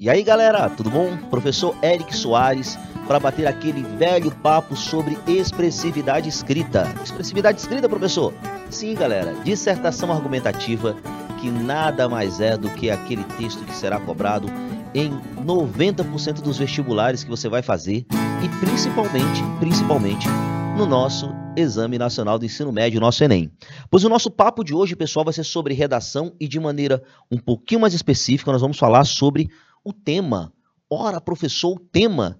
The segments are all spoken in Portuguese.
E aí galera, tudo bom? Professor Eric Soares para bater aquele velho papo sobre expressividade escrita. Expressividade escrita, professor? Sim, galera, dissertação argumentativa que nada mais é do que aquele texto que será cobrado em 90% dos vestibulares que você vai fazer e principalmente, principalmente no nosso Exame Nacional do Ensino Médio, nosso Enem. Pois o nosso papo de hoje, pessoal, vai ser sobre redação e de maneira um pouquinho mais específica, nós vamos falar sobre o tema. Ora, professor, o tema.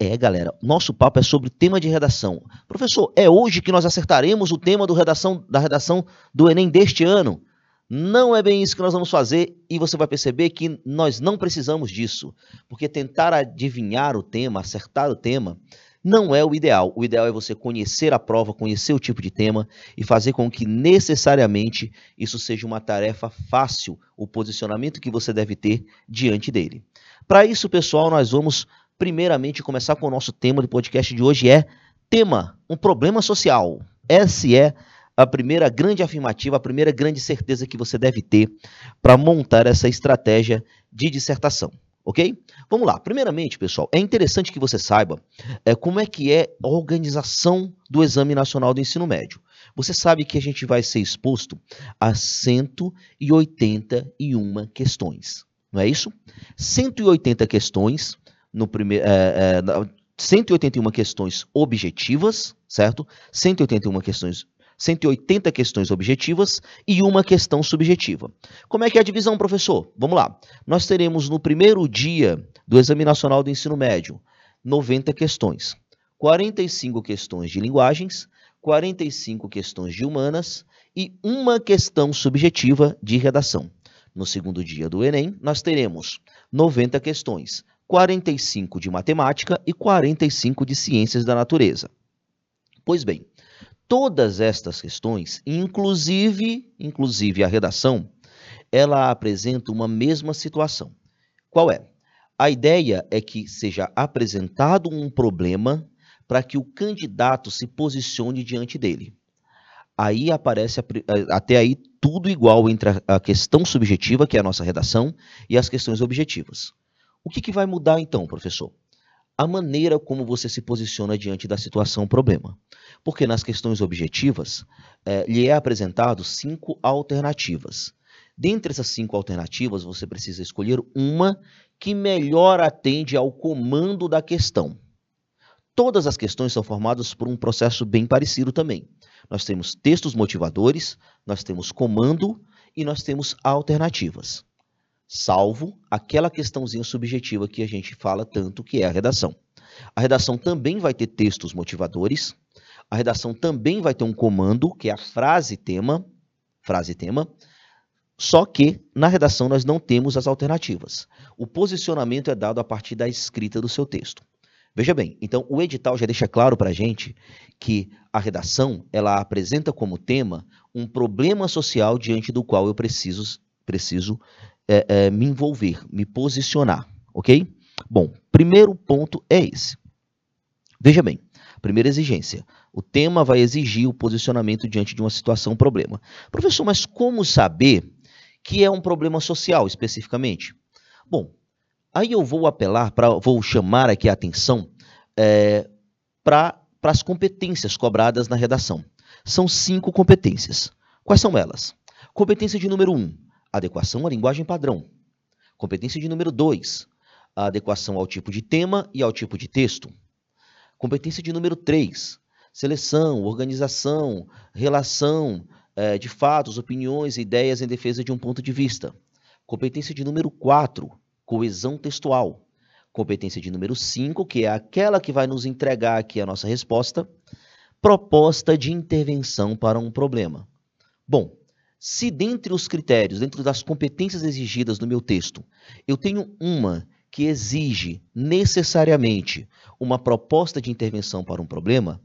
É, galera, nosso papo é sobre tema de redação. Professor, é hoje que nós acertaremos o tema redação, da redação do Enem deste ano? Não é bem isso que nós vamos fazer e você vai perceber que nós não precisamos disso, porque tentar adivinhar o tema, acertar o tema, não é o ideal. O ideal é você conhecer a prova, conhecer o tipo de tema e fazer com que necessariamente isso seja uma tarefa fácil, o posicionamento que você deve ter diante dele. Para isso, pessoal, nós vamos primeiramente começar com o nosso tema do podcast de hoje é tema, um problema social. Essa é a primeira grande afirmativa, a primeira grande certeza que você deve ter para montar essa estratégia de dissertação ok? Vamos lá. Primeiramente, pessoal, é interessante que você saiba é, como é que é a organização do Exame Nacional do Ensino Médio. Você sabe que a gente vai ser exposto a 181 questões, não é isso? 180 questões no primeiro, é, é, 181 questões objetivas, certo? 181 questões 180 questões objetivas e uma questão subjetiva. Como é que é a divisão, professor? Vamos lá. Nós teremos no primeiro dia do Exame Nacional do Ensino Médio 90 questões, 45 questões de linguagens, 45 questões de humanas e uma questão subjetiva de redação. No segundo dia do Enem, nós teremos 90 questões, 45 de matemática e 45 de ciências da natureza. Pois bem, todas estas questões, inclusive, inclusive a redação, ela apresenta uma mesma situação. Qual é? A ideia é que seja apresentado um problema para que o candidato se posicione diante dele. Aí aparece até aí tudo igual entre a questão subjetiva, que é a nossa redação, e as questões objetivas. O que, que vai mudar então, professor? a maneira como você se posiciona diante da situação problema. Porque nas questões objetivas, é, lhe é apresentado cinco alternativas. Dentre essas cinco alternativas, você precisa escolher uma que melhor atende ao comando da questão. Todas as questões são formadas por um processo bem parecido também. Nós temos textos motivadores, nós temos comando e nós temos alternativas salvo aquela questãozinha subjetiva que a gente fala tanto, que é a redação. A redação também vai ter textos motivadores, a redação também vai ter um comando, que é a frase tema, frase tema, só que na redação nós não temos as alternativas. O posicionamento é dado a partir da escrita do seu texto. Veja bem, então o edital já deixa claro para a gente que a redação ela apresenta como tema um problema social diante do qual eu preciso, preciso é, é, me envolver, me posicionar, ok? Bom, primeiro ponto é esse. Veja bem, primeira exigência. O tema vai exigir o posicionamento diante de uma situação problema. Professor, mas como saber que é um problema social especificamente? Bom, aí eu vou apelar para, vou chamar aqui a atenção é, para as competências cobradas na redação. São cinco competências. Quais são elas? Competência de número um, adequação à linguagem padrão. Competência de número 2, a adequação ao tipo de tema e ao tipo de texto. Competência de número 3, seleção, organização, relação é, de fatos, opiniões e ideias em defesa de um ponto de vista. Competência de número 4, coesão textual. Competência de número 5, que é aquela que vai nos entregar aqui a nossa resposta, proposta de intervenção para um problema. Bom, se dentre os critérios, dentro das competências exigidas no meu texto, eu tenho uma que exige necessariamente uma proposta de intervenção para um problema,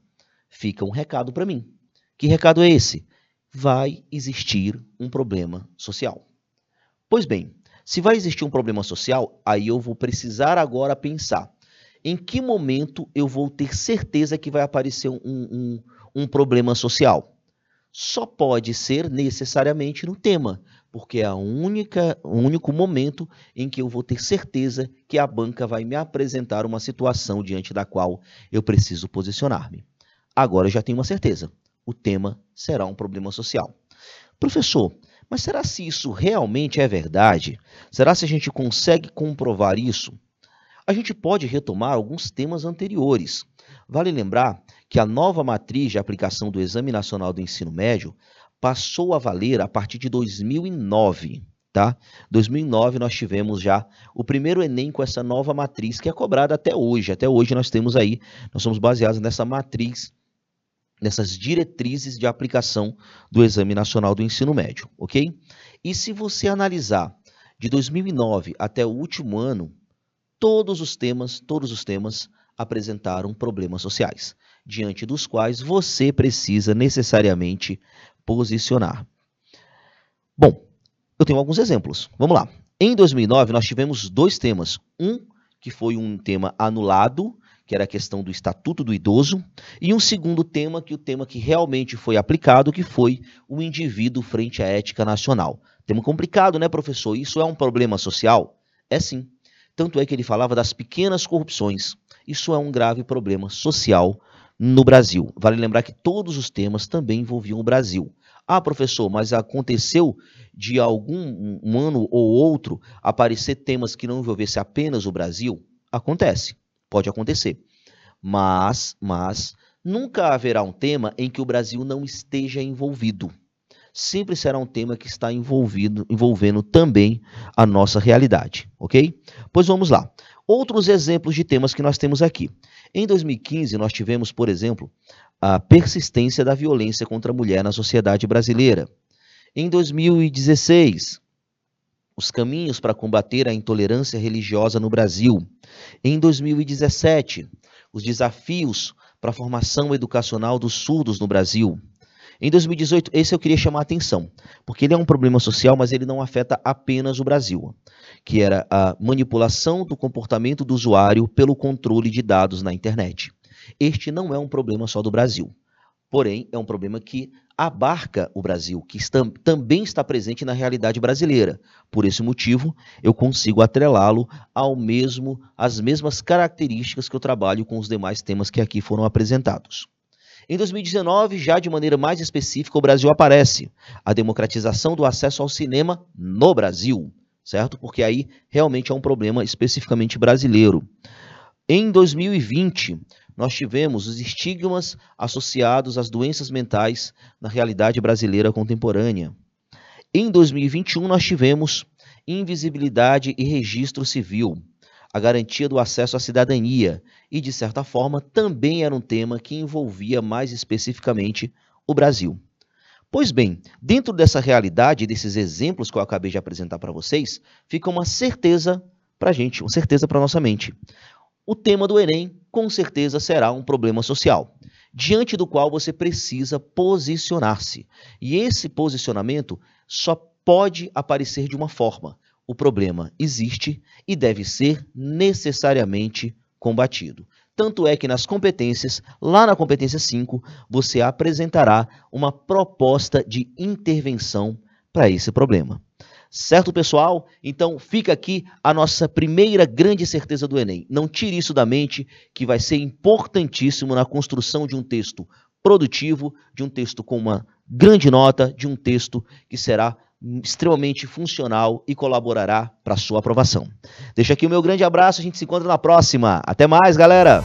fica um recado para mim. Que recado é esse? Vai existir um problema social. Pois bem, se vai existir um problema social, aí eu vou precisar agora pensar em que momento eu vou ter certeza que vai aparecer um, um, um problema social só pode ser necessariamente no tema, porque é a única, o único momento em que eu vou ter certeza que a banca vai me apresentar uma situação diante da qual eu preciso posicionar-me. Agora eu já tenho uma certeza: o tema será um problema social. Professor, mas será se isso realmente é verdade? Será se a gente consegue comprovar isso? A gente pode retomar alguns temas anteriores. Vale lembrar que a nova matriz de aplicação do Exame Nacional do Ensino Médio passou a valer a partir de 2009. Tá? 2009 nós tivemos já o primeiro Enem com essa nova matriz que é cobrada até hoje. Até hoje nós temos aí, nós somos baseados nessa matriz, nessas diretrizes de aplicação do Exame Nacional do Ensino Médio, ok? E se você analisar de 2009 até o último ano, todos os temas, todos os temas apresentaram problemas sociais, diante dos quais você precisa necessariamente posicionar. Bom, eu tenho alguns exemplos. Vamos lá. Em 2009, nós tivemos dois temas. Um que foi um tema anulado, que era a questão do Estatuto do Idoso, e um segundo tema, que o tema que realmente foi aplicado, que foi o indivíduo frente à ética nacional. Tema complicado, né, professor? Isso é um problema social? É sim. Tanto é que ele falava das pequenas corrupções. Isso é um grave problema social no Brasil. Vale lembrar que todos os temas também envolviam o Brasil. Ah, professor, mas aconteceu de algum um ano ou outro aparecer temas que não envolvessem apenas o Brasil? Acontece, pode acontecer. Mas, mas nunca haverá um tema em que o Brasil não esteja envolvido. Sempre será um tema que está envolvido, envolvendo também a nossa realidade, ok? Pois vamos lá. Outros exemplos de temas que nós temos aqui. Em 2015, nós tivemos, por exemplo, a persistência da violência contra a mulher na sociedade brasileira. Em 2016, os caminhos para combater a intolerância religiosa no Brasil. Em 2017, os desafios para a formação educacional dos surdos no Brasil. Em 2018, esse eu queria chamar a atenção, porque ele é um problema social, mas ele não afeta apenas o Brasil, que era a manipulação do comportamento do usuário pelo controle de dados na internet. Este não é um problema só do Brasil, porém é um problema que abarca o Brasil, que está, também está presente na realidade brasileira. Por esse motivo, eu consigo atrelá-lo ao mesmo às mesmas características que eu trabalho com os demais temas que aqui foram apresentados. Em 2019, já de maneira mais específica, o Brasil aparece. A democratização do acesso ao cinema no Brasil, certo? Porque aí realmente é um problema especificamente brasileiro. Em 2020, nós tivemos os estigmas associados às doenças mentais na realidade brasileira contemporânea. Em 2021, nós tivemos invisibilidade e registro civil a garantia do acesso à cidadania e, de certa forma, também era um tema que envolvia mais especificamente o Brasil. Pois bem, dentro dessa realidade, desses exemplos que eu acabei de apresentar para vocês, fica uma certeza para a gente, uma certeza para nossa mente. O tema do Enem, com certeza, será um problema social, diante do qual você precisa posicionar-se. E esse posicionamento só pode aparecer de uma forma, o problema existe e deve ser necessariamente combatido. Tanto é que nas competências, lá na competência 5, você apresentará uma proposta de intervenção para esse problema. Certo, pessoal? Então fica aqui a nossa primeira grande certeza do Enem. Não tire isso da mente, que vai ser importantíssimo na construção de um texto produtivo, de um texto com uma grande nota, de um texto que será extremamente funcional e colaborará para sua aprovação. Deixo aqui o meu grande abraço, a gente se encontra na próxima. Até mais, galera!